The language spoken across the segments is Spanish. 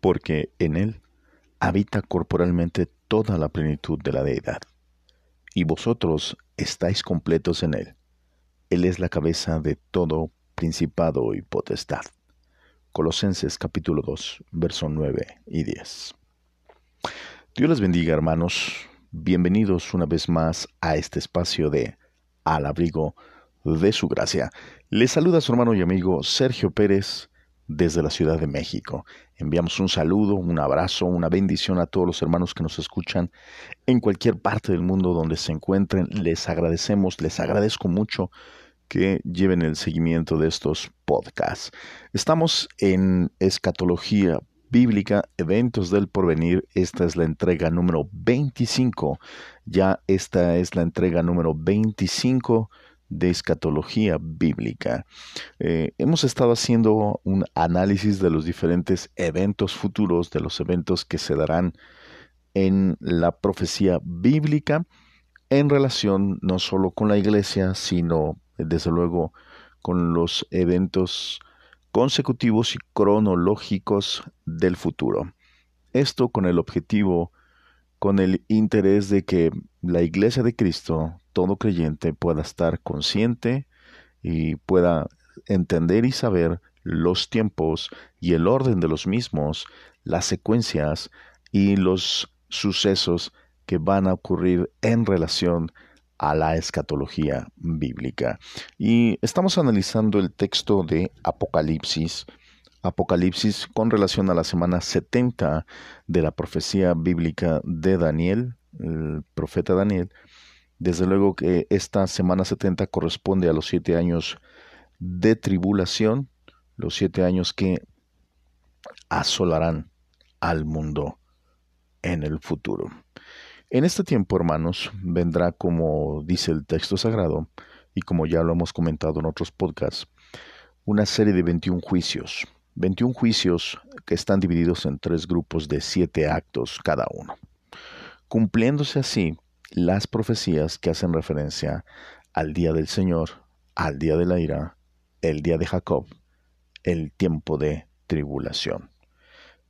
porque en él habita corporalmente toda la plenitud de la deidad. Y vosotros estáis completos en él. Él es la cabeza de todo principado y potestad. Colosenses capítulo 2, versos 9 y 10. Dios les bendiga hermanos, bienvenidos una vez más a este espacio de Al abrigo de su gracia. Les saluda su hermano y amigo Sergio Pérez desde la Ciudad de México. Enviamos un saludo, un abrazo, una bendición a todos los hermanos que nos escuchan en cualquier parte del mundo donde se encuentren. Les agradecemos, les agradezco mucho que lleven el seguimiento de estos podcasts. Estamos en Escatología Bíblica, Eventos del Porvenir. Esta es la entrega número 25. Ya esta es la entrega número 25 de escatología bíblica. Eh, hemos estado haciendo un análisis de los diferentes eventos futuros, de los eventos que se darán en la profecía bíblica en relación no solo con la iglesia, sino desde luego con los eventos consecutivos y cronológicos del futuro. Esto con el objetivo, con el interés de que la iglesia de Cristo todo creyente pueda estar consciente y pueda entender y saber los tiempos y el orden de los mismos, las secuencias y los sucesos que van a ocurrir en relación a la escatología bíblica. Y estamos analizando el texto de Apocalipsis, Apocalipsis con relación a la semana 70 de la profecía bíblica de Daniel, el profeta Daniel, desde luego que esta semana 70 corresponde a los siete años de tribulación, los siete años que asolarán al mundo en el futuro. En este tiempo, hermanos, vendrá, como dice el texto sagrado, y como ya lo hemos comentado en otros podcasts, una serie de 21 juicios. 21 juicios que están divididos en tres grupos de siete actos cada uno. Cumpliéndose así las profecías que hacen referencia al día del Señor, al día de la ira, el día de Jacob, el tiempo de tribulación.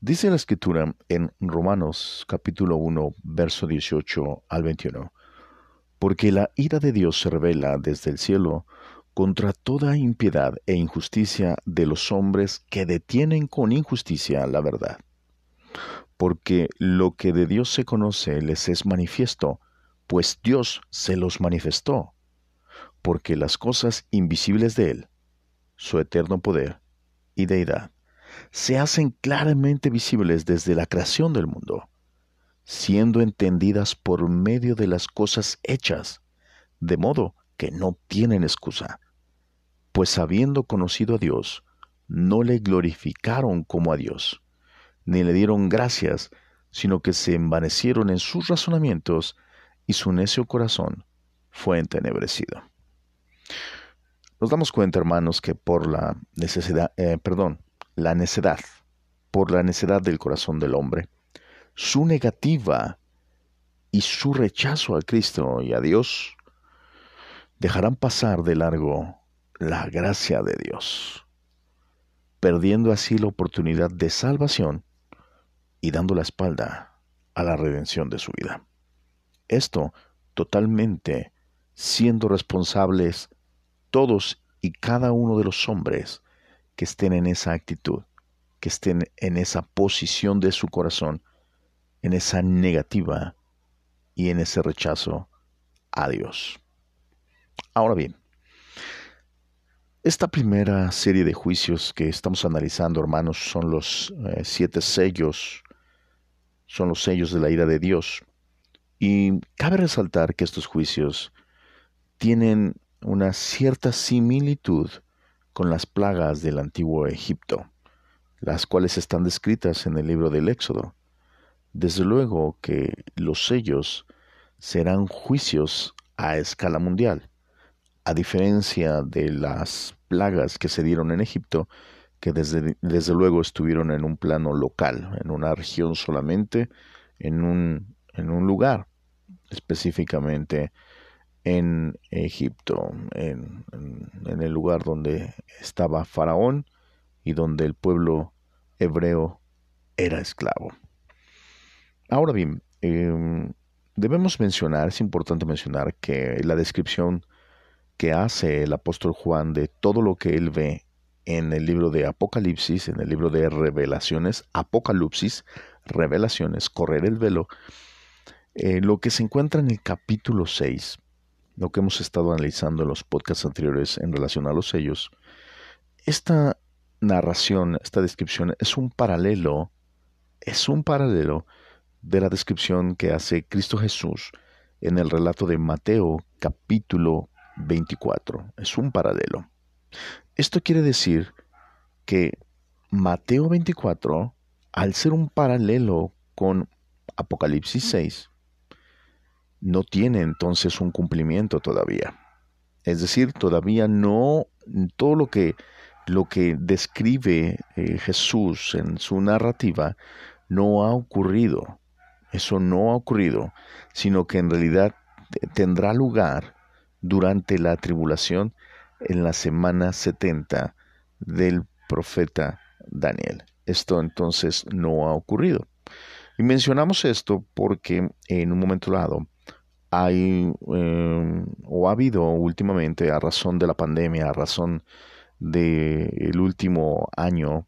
Dice la escritura en Romanos capítulo 1, verso 18 al 21, porque la ira de Dios se revela desde el cielo contra toda impiedad e injusticia de los hombres que detienen con injusticia la verdad. Porque lo que de Dios se conoce les es manifiesto, pues Dios se los manifestó, porque las cosas invisibles de Él, su eterno poder y deidad, se hacen claramente visibles desde la creación del mundo, siendo entendidas por medio de las cosas hechas, de modo que no tienen excusa, pues habiendo conocido a Dios, no le glorificaron como a Dios, ni le dieron gracias, sino que se envanecieron en sus razonamientos, y su necio corazón fue entenebrecido. Nos damos cuenta, hermanos, que por la necesidad, eh, perdón, la necedad, por la necedad del corazón del hombre, su negativa y su rechazo a Cristo y a Dios dejarán pasar de largo la gracia de Dios, perdiendo así la oportunidad de salvación y dando la espalda a la redención de su vida. Esto totalmente siendo responsables todos y cada uno de los hombres que estén en esa actitud, que estén en esa posición de su corazón, en esa negativa y en ese rechazo a Dios. Ahora bien, esta primera serie de juicios que estamos analizando, hermanos, son los eh, siete sellos, son los sellos de la ira de Dios. Y cabe resaltar que estos juicios tienen una cierta similitud con las plagas del antiguo Egipto, las cuales están descritas en el libro del Éxodo. Desde luego que los sellos serán juicios a escala mundial, a diferencia de las plagas que se dieron en Egipto, que desde, desde luego estuvieron en un plano local, en una región solamente, en un, en un lugar específicamente en Egipto, en, el lugar donde estaba Faraón y donde el pueblo hebreo era esclavo. Ahora bien, em, debemos mencionar, es importante mencionar que la descripción que hace el apóstol Juan de todo lo que él ve en el libro de Apocalipsis, en el libro de Revelaciones, Apocalipsis, Revelaciones, Correr el Velo, eh, lo que se encuentra en el capítulo 6, lo que hemos estado analizando en los podcasts anteriores en relación a los sellos, esta narración, esta descripción es un paralelo, es un paralelo de la descripción que hace Cristo Jesús en el relato de Mateo capítulo 24. Es un paralelo. Esto quiere decir que Mateo 24, al ser un paralelo con Apocalipsis 6, no tiene entonces un cumplimiento todavía. Es decir, todavía no todo lo que lo que describe eh, Jesús en su narrativa no ha ocurrido. Eso no ha ocurrido, sino que en realidad tendrá lugar durante la tribulación en la semana 70 del profeta Daniel. Esto entonces no ha ocurrido. Y mencionamos esto porque en un momento dado hay em, o ha habido últimamente a razón de la pandemia, a razón del último año,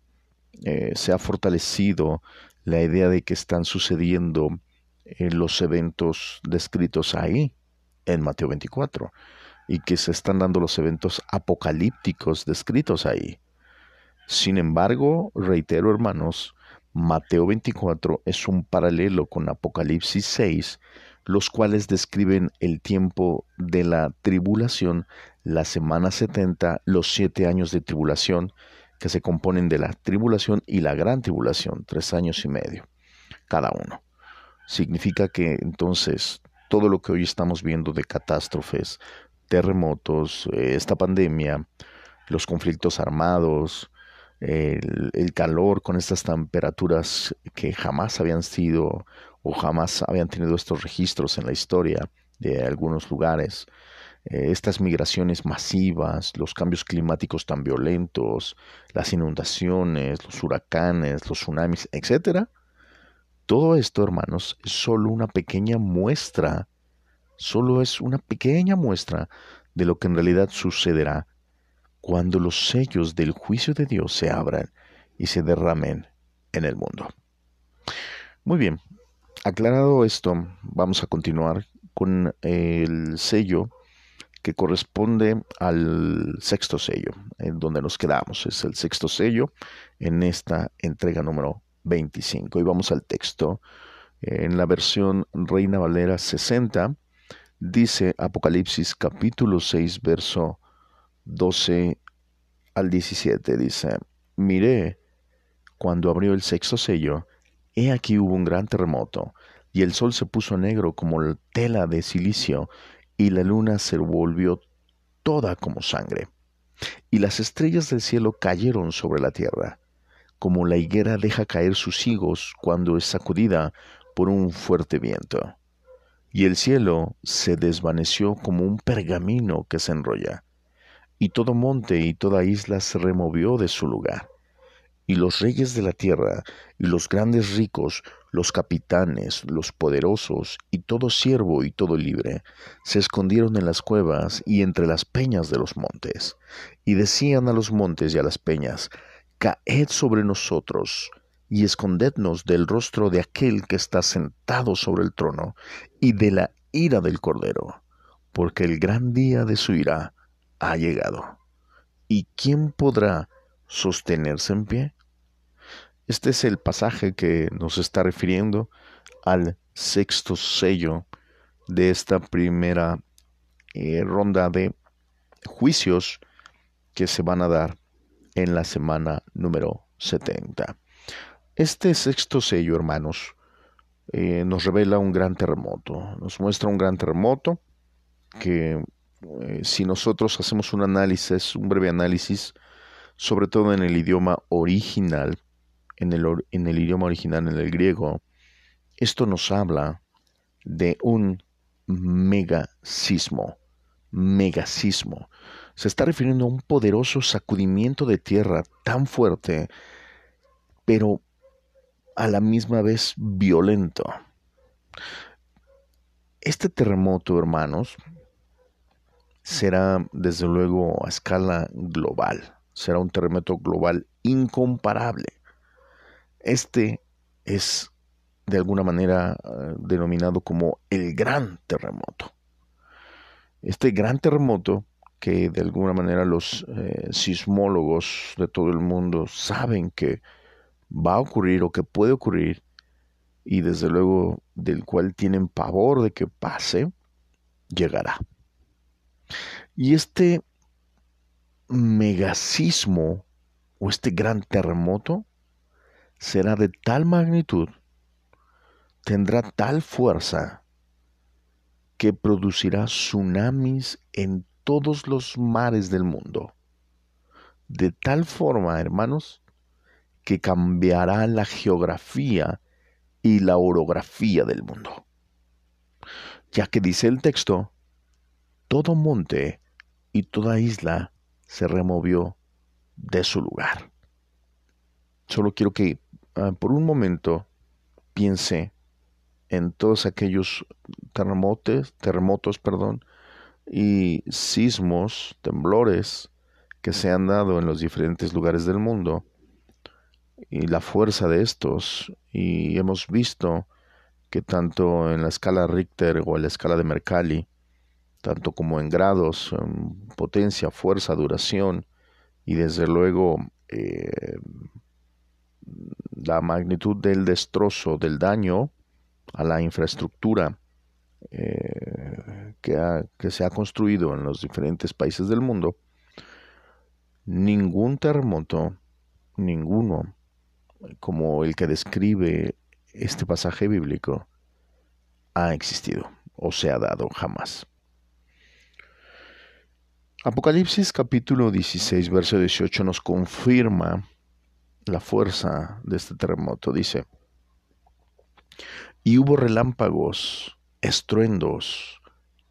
eh, se ha fortalecido la idea de que están sucediendo eh, los eventos descritos ahí en Mateo 24 y que se están dando los eventos apocalípticos descritos ahí. Sin embargo, reitero hermanos, Mateo 24 es un paralelo con Apocalipsis 6, los cuales describen el tiempo de la tribulación, la semana 70, los siete años de tribulación, que se componen de la tribulación y la gran tribulación, tres años y medio, cada uno. Significa que entonces todo lo que hoy estamos viendo de catástrofes, terremotos, eh, esta pandemia, los conflictos armados, el, calor con estas temperaturas que jamás habían sido o jamás habían tenido estos registros en la historia de algunos lugares, eh, estas migraciones masivas, los cambios climáticos tan violentos, las inundaciones, los huracanes, los tsunamis, etcétera. Todo esto, hermanos, es solo una pequeña muestra, solo es una pequeña muestra de lo que en realidad sucederá cuando los sellos del juicio de Dios se abran y se derramen en el mundo. Muy bien, aclarado esto, vamos a continuar con el sello que corresponde al sexto sello, en donde nos quedamos. Es el sexto sello en esta entrega número 25. Y vamos al texto. En la versión Reina Valera 60 dice Apocalipsis capítulo 6, verso 12 al 17. Dice, miré cuando abrió el sexto sello, he aquí hubo un gran terremoto, y el sol se puso negro como tela de silicio, y la luna se volvió toda como sangre, y las estrellas del cielo cayeron sobre la tierra, como la higuera deja caer sus higos cuando es sacudida por un fuerte viento. Y el cielo se desvaneció como un pergamino que se enrolla, y todo monte y toda isla se removió de su lugar. Y los reyes de la tierra, y los grandes ricos, los capitanes, los poderosos, y todo siervo y todo libre, se escondieron en las cuevas y entre las peñas de los montes, y decían a los montes y a las peñas, Caed sobre nosotros, y escondednos del rostro de aquel que está sentado sobre el trono, y de la ira del Cordero, porque el gran día de su ira ha llegado. ¿Y quién podrá sostenerse en pie? Este es el pasaje que nos está refiriendo al sexto sello de esta primera eh, ronda de juicios que se van a dar en la semana número 70. Este sexto sello, hermanos, eh, nos revela un gran terremoto, nos muestra un gran terremoto que eh, si nosotros hacemos un análisis, un breve análisis, sobre todo en el idioma original, en el, en el idioma original, en el griego, esto nos habla de un megasismo, megasismo. Se está refiriendo a un poderoso sacudimiento de tierra tan fuerte, pero a la misma vez violento. Este terremoto, hermanos, será desde luego a escala global, será un terremoto global incomparable. Este es de alguna manera eh, denominado como el gran terremoto. Este gran terremoto que de alguna manera los eh, sismólogos de todo el mundo saben que va a ocurrir o que puede ocurrir y desde luego del cual tienen pavor de que pase, llegará. Y este megasismo o este gran terremoto será de tal magnitud, tendrá tal fuerza, que producirá tsunamis en todos los mares del mundo. De tal forma, hermanos, que cambiará la geografía y la orografía del mundo. Ya que dice el texto, todo monte y toda isla se removió de su lugar. Solo quiero que ah, por un momento piense en todos aquellos terremotos, terremotos, perdón, y sismos, temblores que se han dado en los diferentes lugares del mundo y la fuerza de estos y hemos visto que tanto en la escala Richter o en la escala de Mercalli, tanto como en grados, en potencia, fuerza, duración y desde luego eh, la magnitud del destrozo, del daño a la infraestructura eh, que, que se ha construido en los diferentes países del mundo, ningún terremoto, ninguno, como el que describe este pasaje bíblico, ha existido o se ha dado jamás. Apocalipsis capítulo 16, verso 18 nos confirma la fuerza de este terremoto. Dice, y hubo relámpagos estruendos,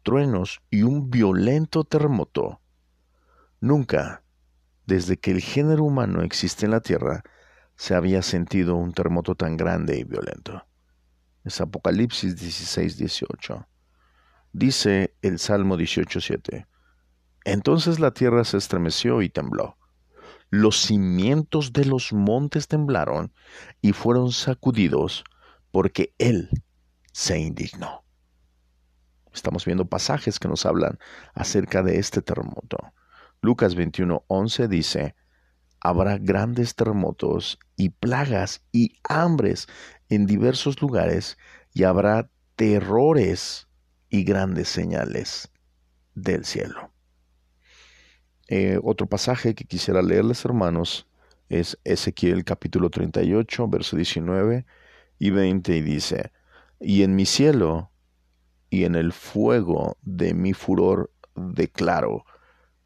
truenos y un violento terremoto. Nunca, desde que el género humano existe en la Tierra, se había sentido un terremoto tan grande y violento. Es Apocalipsis 16, 18. Dice el Salmo 18, 7. Entonces la tierra se estremeció y tembló. Los cimientos de los montes temblaron y fueron sacudidos porque Él se indignó. Estamos viendo pasajes que nos hablan acerca de este terremoto. Lucas 21:11 dice, habrá grandes terremotos y plagas y hambres en diversos lugares y habrá terrores y grandes señales del cielo. Eh, otro pasaje que quisiera leerles, hermanos, es Ezequiel capítulo 38, verso 19 y 20, y dice, y en mi cielo y en el fuego de mi furor declaro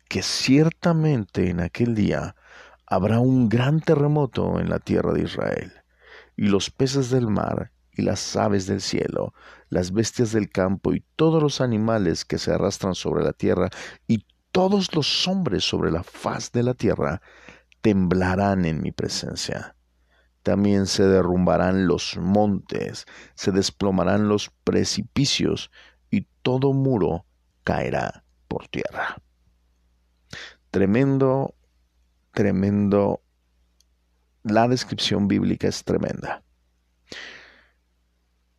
que ciertamente en aquel día habrá un gran terremoto en la tierra de Israel, y los peces del mar y las aves del cielo, las bestias del campo y todos los animales que se arrastran sobre la tierra y todos los hombres sobre la faz de la tierra temblarán en mi presencia también se derrumbarán los montes, se desplomarán los precipicios y todo muro caerá por tierra. Tremendo, tremendo. La descripción bíblica es tremenda.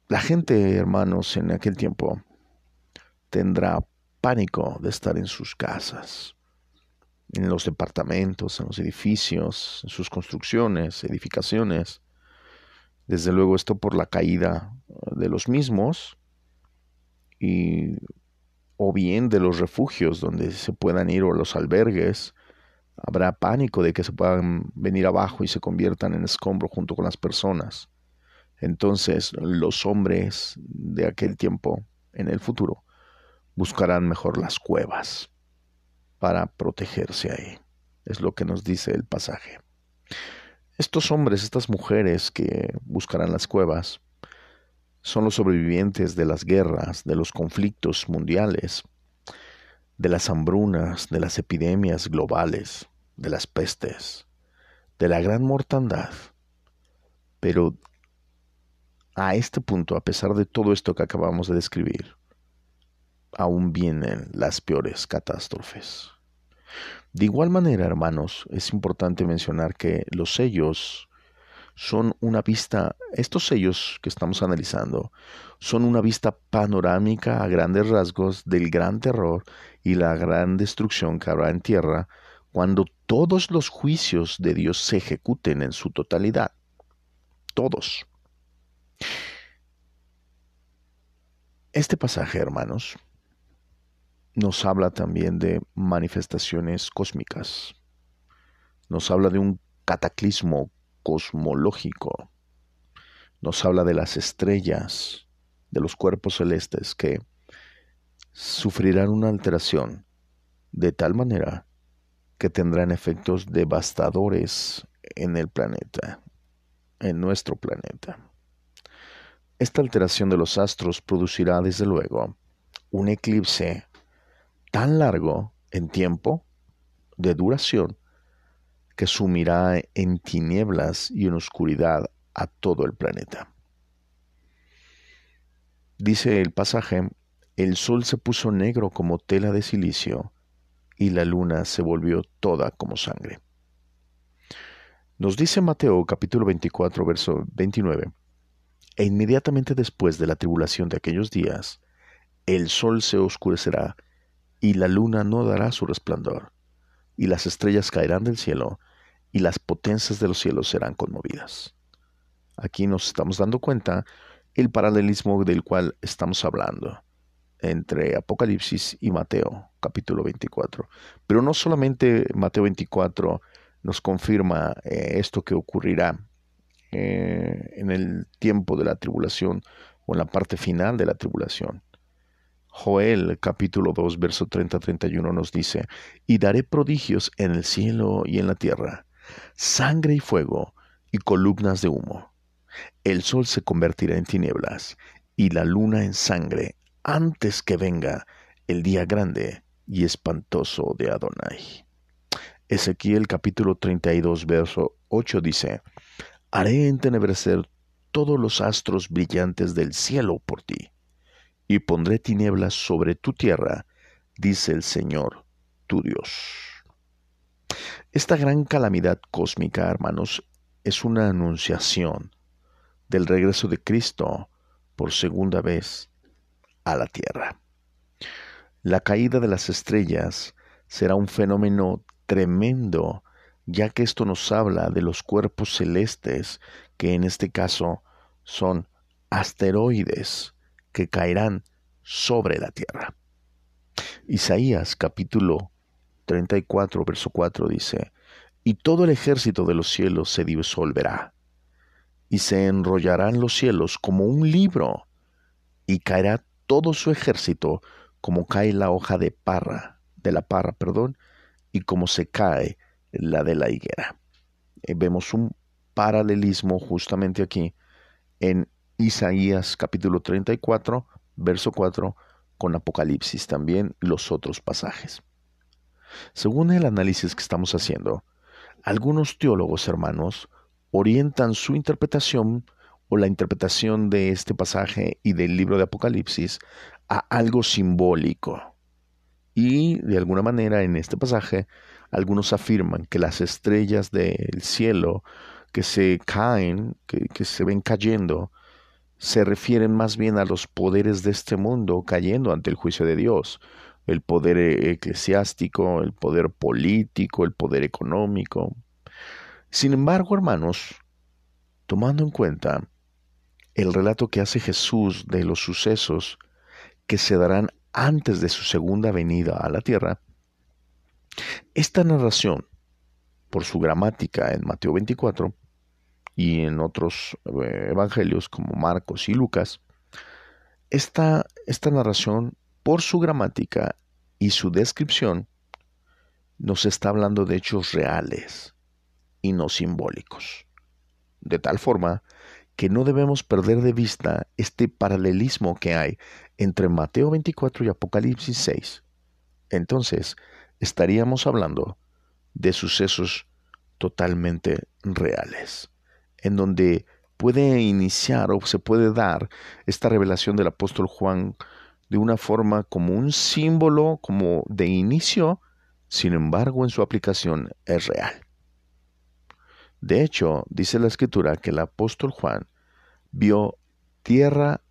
La gente, hermanos, en aquel tiempo tendrá pánico de estar en sus casas en los departamentos, en los edificios, en sus construcciones, edificaciones. Desde luego esto por la caída de los mismos y o bien de los refugios donde se puedan ir o los albergues. Habrá pánico de que se puedan venir abajo y se conviertan en escombro junto con las personas. Entonces los hombres de aquel tiempo, en el futuro, buscarán mejor las cuevas para protegerse ahí. Es lo que nos dice el pasaje. Estos hombres, estas mujeres que buscarán las cuevas, son los sobrevivientes de las guerras, de los conflictos mundiales, de las hambrunas, de las epidemias globales, de las pestes, de la gran mortandad. Pero a este punto, a pesar de todo esto que acabamos de describir, aún vienen las peores catástrofes. De igual manera, hermanos, es importante mencionar que los sellos son una vista, estos sellos que estamos analizando, son una vista panorámica a grandes rasgos del gran terror y la gran destrucción que habrá en tierra cuando todos los juicios de Dios se ejecuten en su totalidad. Todos. Este pasaje, hermanos, nos habla también de manifestaciones cósmicas. Nos habla de un cataclismo cosmológico. Nos habla de las estrellas, de los cuerpos celestes que sufrirán una alteración de tal manera que tendrán efectos devastadores en el planeta, en nuestro planeta. Esta alteración de los astros producirá desde luego un eclipse tan largo en tiempo, de duración, que sumirá en tinieblas y en oscuridad a todo el planeta. Dice el pasaje, el sol se puso negro como tela de silicio y la luna se volvió toda como sangre. Nos dice Mateo capítulo 24, verso 29, e inmediatamente después de la tribulación de aquellos días, el sol se oscurecerá y la luna no dará su resplandor, y las estrellas caerán del cielo, y las potencias de los cielos serán conmovidas. Aquí nos estamos dando cuenta el paralelismo del cual estamos hablando entre Apocalipsis y Mateo, capítulo 24. Pero no solamente Mateo 24 nos confirma eh, esto que ocurrirá eh, en el tiempo de la tribulación o en la parte final de la tribulación. Joel capítulo 2 verso 30-31 nos dice, y daré prodigios en el cielo y en la tierra, sangre y fuego y columnas de humo. El sol se convertirá en tinieblas y la luna en sangre antes que venga el día grande y espantoso de Adonai. Ezequiel capítulo 32 verso 8 dice, Haré entenebrecer todos los astros brillantes del cielo por ti, y pondré tinieblas sobre tu tierra, dice el Señor, tu Dios. Esta gran calamidad cósmica, hermanos, es una anunciación del regreso de Cristo por segunda vez a la tierra. La caída de las estrellas será un fenómeno tremendo, ya que esto nos habla de los cuerpos celestes, que en este caso son asteroides que caerán sobre la tierra. Isaías capítulo 34, verso 4 dice, Y todo el ejército de los cielos se disolverá, y se enrollarán los cielos como un libro, y caerá todo su ejército como cae la hoja de parra, de la parra, perdón, y como se cae la de la higuera. Eh, vemos un paralelismo justamente aquí en Isaías capítulo 34, verso 4, con Apocalipsis también los otros pasajes. Según el análisis que estamos haciendo, algunos teólogos hermanos orientan su interpretación o la interpretación de este pasaje y del libro de Apocalipsis a algo simbólico. Y de alguna manera en este pasaje algunos afirman que las estrellas del cielo que se caen, que, que se ven cayendo, se refieren más bien a los poderes de este mundo cayendo ante el juicio de Dios, el poder eclesiástico, el poder político, el poder económico. Sin embargo, hermanos, tomando en cuenta el relato que hace Jesús de los sucesos que se darán antes de su segunda venida a la tierra, esta narración, por su gramática en Mateo 24 y en otros eh, evangelios como Marcos y Lucas, esta, esta narración por su gramática y su descripción, nos está hablando de hechos reales y no simbólicos. De tal forma que no debemos perder de vista este paralelismo que hay entre Mateo 24 y Apocalipsis 6. Entonces, estaríamos hablando de sucesos totalmente reales, en donde puede iniciar o se puede dar esta revelación del apóstol Juan de una forma como un símbolo, como de inicio, sin embargo en su aplicación es real. De hecho, dice la escritura que el apóstol Juan vio tierra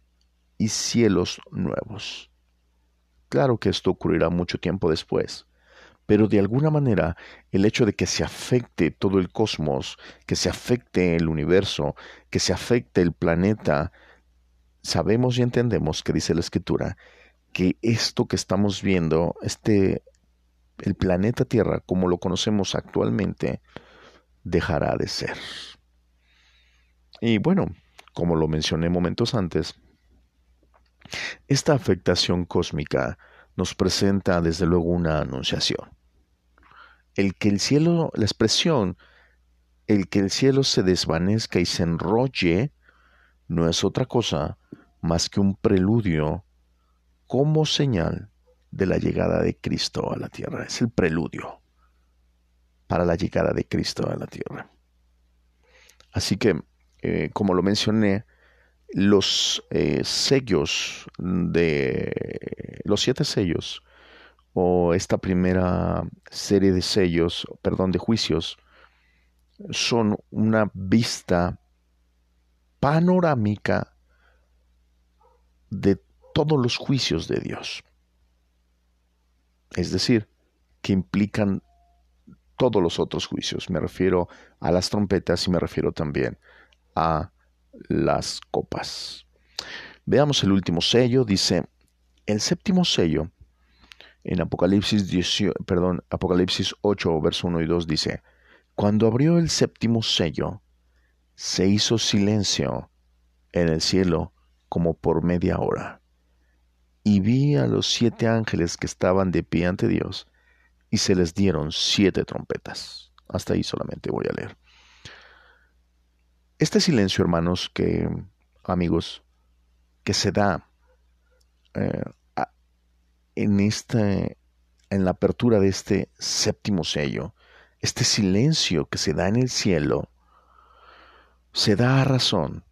y cielos nuevos. Claro que esto ocurrirá mucho tiempo después, pero de alguna manera el hecho de que se afecte todo el cosmos, que se afecte el universo, que se afecte el planeta, sabemos y entendemos que dice la escritura que esto que estamos viendo, este el planeta Tierra como lo conocemos actualmente dejará de ser. Y bueno, como lo mencioné momentos antes, esta afectación cósmica nos presenta desde luego una anunciación. El que el cielo, la expresión, el que el cielo se desvanezca y se enrolle, no es otra cosa más que un preludio como señal de la llegada de Cristo a la tierra. Es el preludio para la llegada de Cristo a la tierra. Así que, eh, como lo mencioné, los eh, sellos de los siete sellos o esta primera serie de sellos, perdón, de juicios, son una vista panorámica de todos los juicios de Dios. Es decir, que implican todos los otros juicios. Me refiero a las trompetas y me refiero también a las copas. Veamos el último sello. Dice, el séptimo sello, en Apocalipsis, perdón, Apocalipsis 8, verso 1 y 2 dice, cuando abrió el séptimo sello, se hizo silencio en el cielo como por media hora. Y vi a los siete ángeles que estaban de pie ante Dios, y se les dieron siete trompetas. Hasta ahí solamente voy a leer. Este silencio, hermanos, que amigos, que se da eh, en este, en la apertura de este séptimo sello, este silencio que se da en el cielo, se da a razón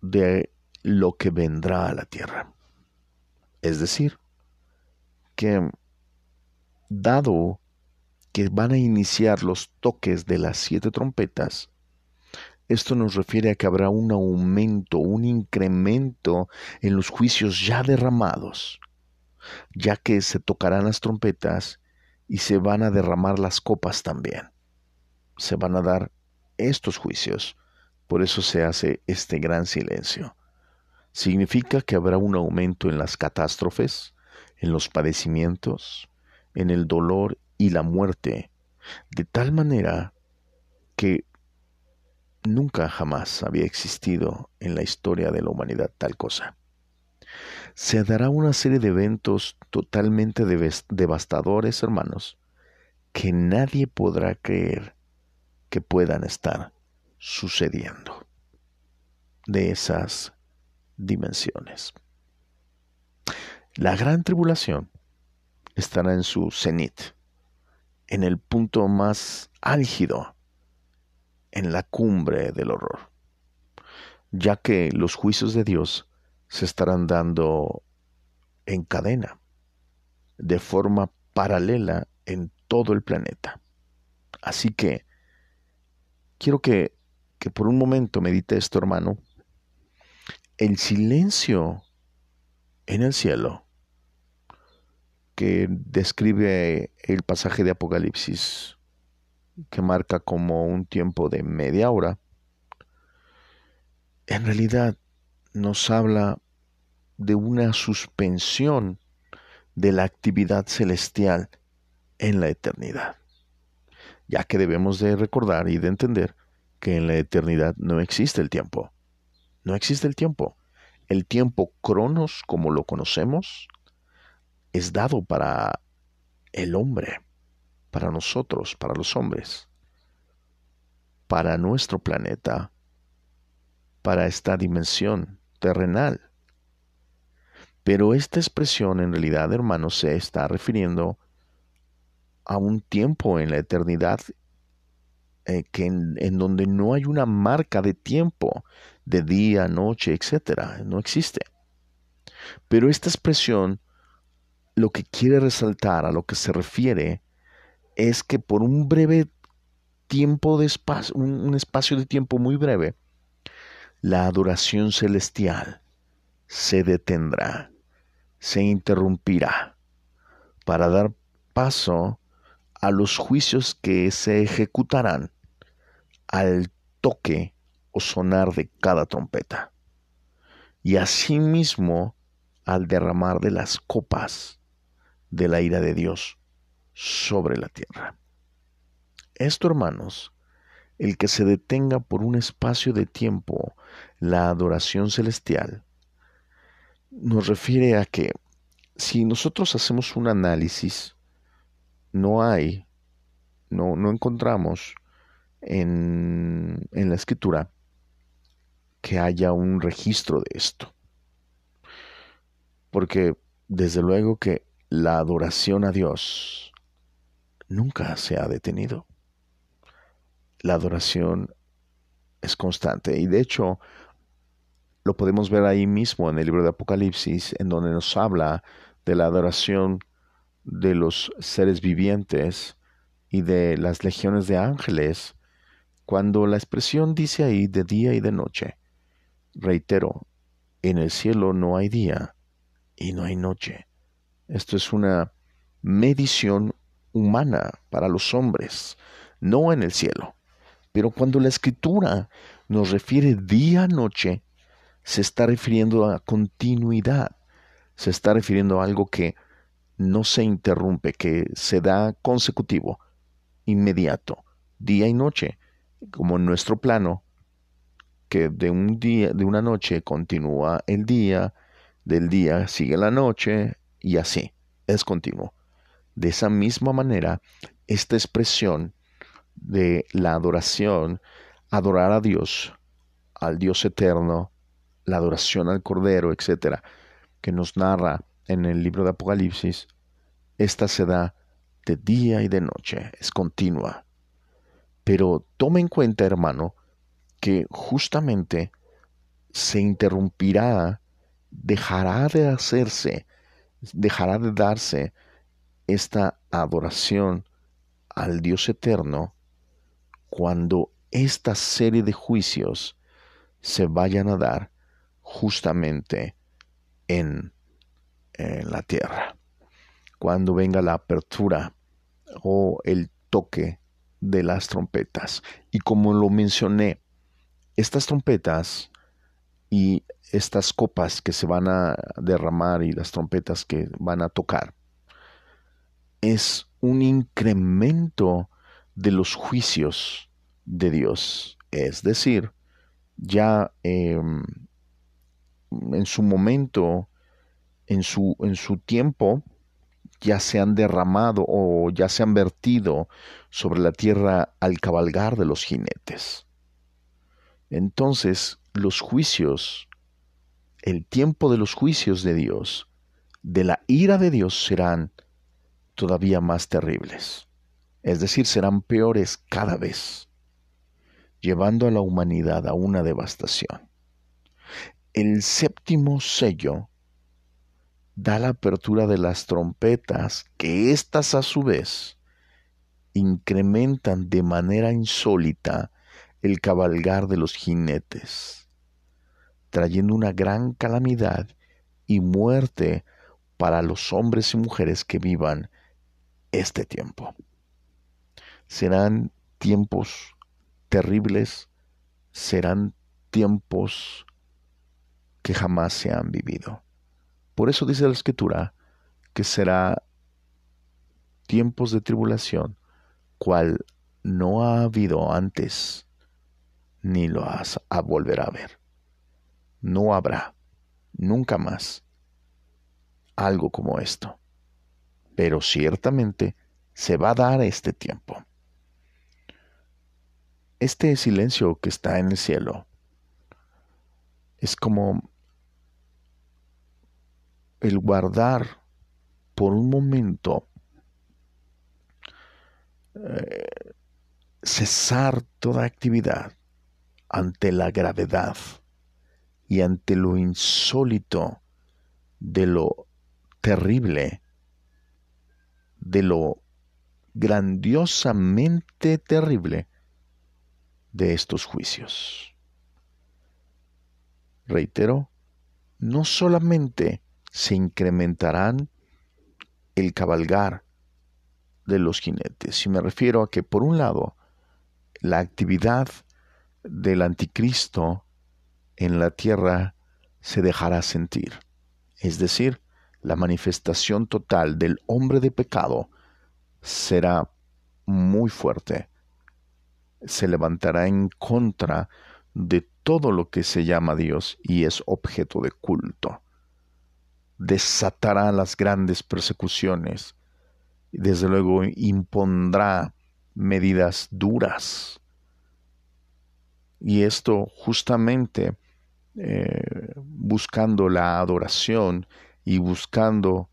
de lo que vendrá a la tierra. Es decir, que dado que van a iniciar los toques de las siete trompetas, esto nos refiere a que habrá un aumento, un incremento en los juicios ya derramados, ya que se tocarán las trompetas y se van a derramar las copas también. Se van a dar estos juicios. Por eso se hace este gran silencio. Significa que habrá un aumento en las catástrofes, en los padecimientos, en el dolor y la muerte, de tal manera que Nunca jamás había existido en la historia de la humanidad tal cosa. Se dará una serie de eventos totalmente devastadores, hermanos, que nadie podrá creer que puedan estar sucediendo de esas dimensiones. La gran tribulación estará en su cenit, en el punto más álgido en la cumbre del horror, ya que los juicios de Dios se estarán dando en cadena, de forma paralela en todo el planeta. Así que quiero que, que por un momento medite esto, hermano. El silencio en el cielo que describe el pasaje de Apocalipsis que marca como un tiempo de media hora, en realidad nos habla de una suspensión de la actividad celestial en la eternidad, ya que debemos de recordar y de entender que en la eternidad no existe el tiempo, no existe el tiempo. El tiempo cronos como lo conocemos es dado para el hombre para nosotros, para los hombres, para nuestro planeta, para esta dimensión terrenal. Pero esta expresión en realidad, hermanos, se está refiriendo a un tiempo en la eternidad eh, que en, donde no hay una marca de tiempo, de día, noche, etcétera, no existe. Pero esta expresión lo que quiere resaltar, a lo que se refiere, es que por un breve tiempo de espacio, un espacio de tiempo muy breve, la adoración celestial se detendrá, se interrumpirá, para dar paso a los juicios que se ejecutarán al toque o sonar de cada trompeta, y asimismo al derramar de las copas de la ira de Dios sobre la tierra. Esto, hermanos, el que se detenga por un espacio de tiempo la adoración celestial, nos refiere a que si nosotros hacemos un análisis, no hay, no, no encontramos en, en la escritura que haya un registro de esto. Porque desde luego que la adoración a Dios nunca se ha detenido. La adoración es constante y de hecho lo podemos ver ahí mismo en el libro de Apocalipsis, en donde nos habla de la adoración de los seres vivientes y de las legiones de ángeles, cuando la expresión dice ahí de día y de noche. Reitero, en el cielo no hay día y no hay noche. Esto es una medición humana para los hombres, no en el cielo. Pero cuando la escritura nos refiere día-noche, se está refiriendo a continuidad, se está refiriendo a algo que no se interrumpe, que se da consecutivo, inmediato, día y noche, como en nuestro plano, que de un día, de una noche continúa el día, del día sigue la noche y así, es continuo. De esa misma manera, esta expresión de la adoración, adorar a Dios, al Dios eterno, la adoración al Cordero, etcétera, que nos narra en el libro de Apocalipsis, esta se da de día y de noche, es continua. Pero tome en cuenta, hermano, que justamente se interrumpirá, dejará de hacerse, dejará de darse esta adoración al Dios eterno cuando esta serie de juicios se vayan a dar justamente en, la tierra. Cuando venga la apertura o el toque de las trompetas. Y como lo mencioné, estas trompetas y estas copas que se van a derramar y las trompetas que van a tocar es un incremento de los juicios de Dios. Es decir, ya em, en su momento, en su, en su tiempo, ya se han derramado o ya se han vertido sobre la tierra al cabalgar de los jinetes. Entonces, los juicios, el tiempo de los juicios de Dios, de la ira de Dios serán todavía más terribles. Es decir, serán peores cada vez, llevando a la humanidad a una devastación el séptimo sello da la apertura de las trompetas, que éstas a su vez incrementan de manera insólita el cabalgar de los jinetes, trayendo una gran calamidad y muerte para los hombres y mujeres que vivan este tiempo. Serán tiempos terribles, serán tiempos que jamás se han vivido. Por eso dice la escritura que será tiempos de tribulación, cual no ha habido antes, ni lo has a volver a ver. No habrá nunca más algo como esto. Pero ciertamente se va a dar este tiempo. Este silencio que está en el cielo es como el guardar por un momento eh, cesar toda actividad ante la gravedad y ante lo insólito de lo terrible, de lo grandiosamente terrible de estos juicios. Reitero, no solamente se incrementarán el cabalgar de los jinetes, y me refiero a que por un lado la actividad del anticristo en la tierra se dejará sentir, es decir, la manifestación total del hombre de pecado será muy fuerte, se levantará en contra de todo lo que se llama Dios y es objeto de culto. Desatará las grandes persecuciones desde luego impondrá medidas duras. Y esto justamente eh, buscando la adoración y buscando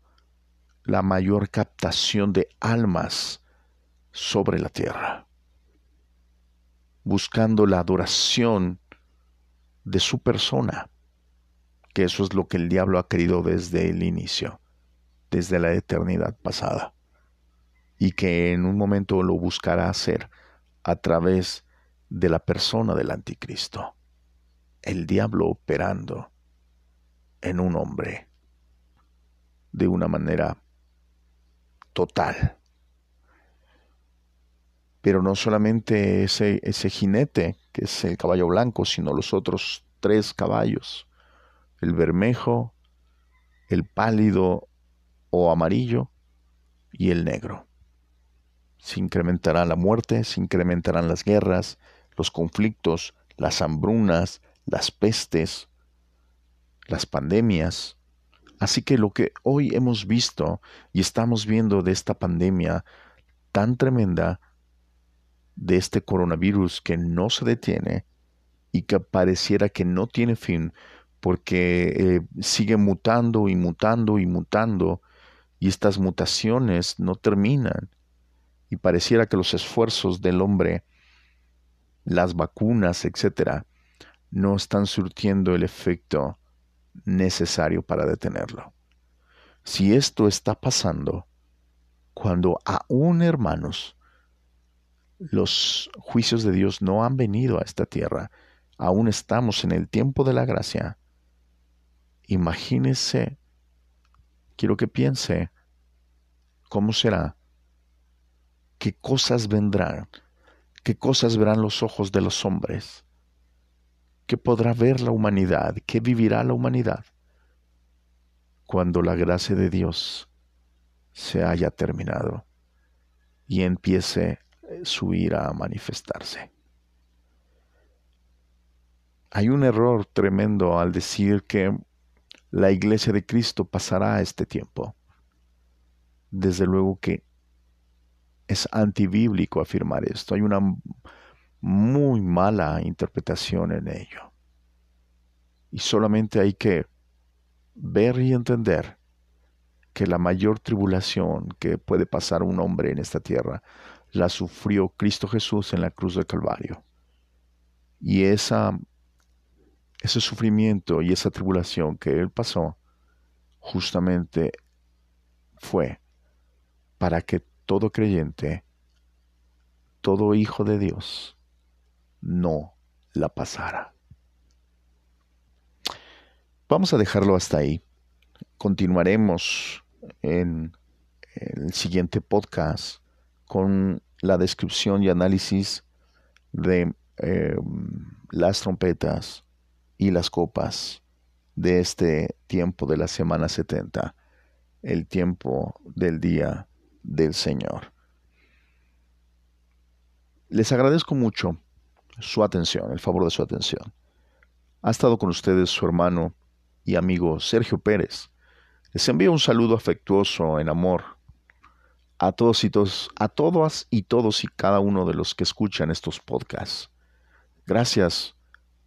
la mayor captación de almas sobre la tierra, buscando la adoración de su persona, que eso es lo que el diablo ha querido desde el inicio, desde la eternidad pasada, y que en un momento lo buscará hacer a través de la persona del anticristo, el diablo operando en un hombre de una manera total. Pero no solamente ese, ese jinete, que es el caballo blanco, sino los otros tres caballos, el bermejo, el pálido o amarillo y el negro. Se incrementará la muerte, se incrementarán las guerras, los conflictos, las hambrunas, las pestes, las pandemias. Así que lo que hoy hemos visto y estamos viendo de esta pandemia tan tremenda, de este coronavirus que no se detiene y que pareciera que no tiene fin porque eh, sigue mutando y mutando y mutando y estas mutaciones no terminan y pareciera que los esfuerzos del hombre, las vacunas, etcétera, no están surtiendo el efecto necesario para detenerlo. Si esto está pasando, cuando aún hermanos, los juicios de Dios no han venido a esta tierra, aún estamos en el tiempo de la gracia, imagínese, quiero que piense, ¿cómo será? ¿Qué cosas vendrán? ¿Qué cosas verán los ojos de los hombres? que podrá ver la humanidad, que vivirá la humanidad cuando la gracia de Dios se haya terminado y empiece eh, su ira a manifestarse. Hay un error tremendo al decir que la iglesia de Cristo pasará este tiempo. Desde luego que es antibíblico afirmar esto. Hay una muy mala interpretación en ello. Y solamente hay que ver y entender que la mayor tribulación que puede pasar un hombre en esta tierra la sufrió Cristo Jesús en la cruz del Calvario. Y esa, ese sufrimiento y esa tribulación que Él pasó justamente fue para que todo creyente, todo hijo de Dios, no la pasara. Vamos a dejarlo hasta ahí. Continuaremos en el siguiente podcast con la descripción y análisis de em, las trompetas y las copas de este tiempo de la semana 70, el tiempo del día del Señor. Les agradezco mucho su atención, el favor de su atención. Ha estado con ustedes su hermano y amigo Sergio Pérez. Les envío un saludo afectuoso en amor a todos y todos, a todas y todos y cada uno de los que escuchan estos podcasts. Gracias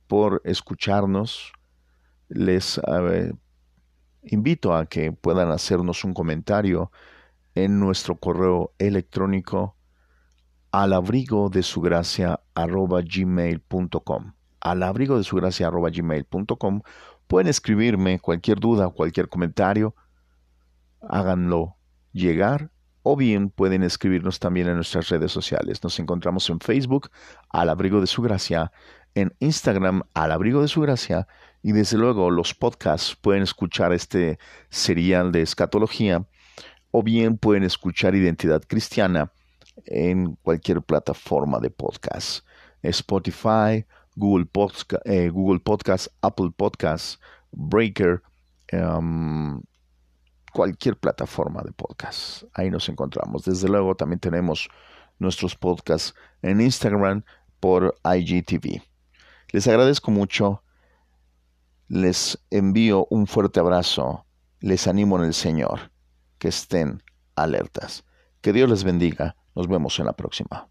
por escucharnos. Les eh, invito a que puedan hacernos un comentario en nuestro correo electrónico al abrigo su gracia gmail.com. Al su gracia. Pueden escribirme cualquier duda, cualquier comentario. Háganlo llegar o bien pueden escribirnos también en nuestras redes sociales. Nos encontramos en Facebook al abrigo de su gracia, en Instagram al abrigo de su gracia y desde luego los podcasts pueden escuchar este serial de escatología o bien pueden escuchar Identidad Cristiana en cualquier plataforma de podcast. Spotify, Google, eh, Google Podcast, Apple Podcast, Breaker, em, cualquier plataforma de podcast. Ahí nos encontramos. Desde luego también tenemos nuestros podcasts en Instagram por IGTV. Les agradezco mucho. Les envío un fuerte abrazo. Les animo en el Señor. Estén alertas. Que Dios les bendiga. Nos vemos en la próxima.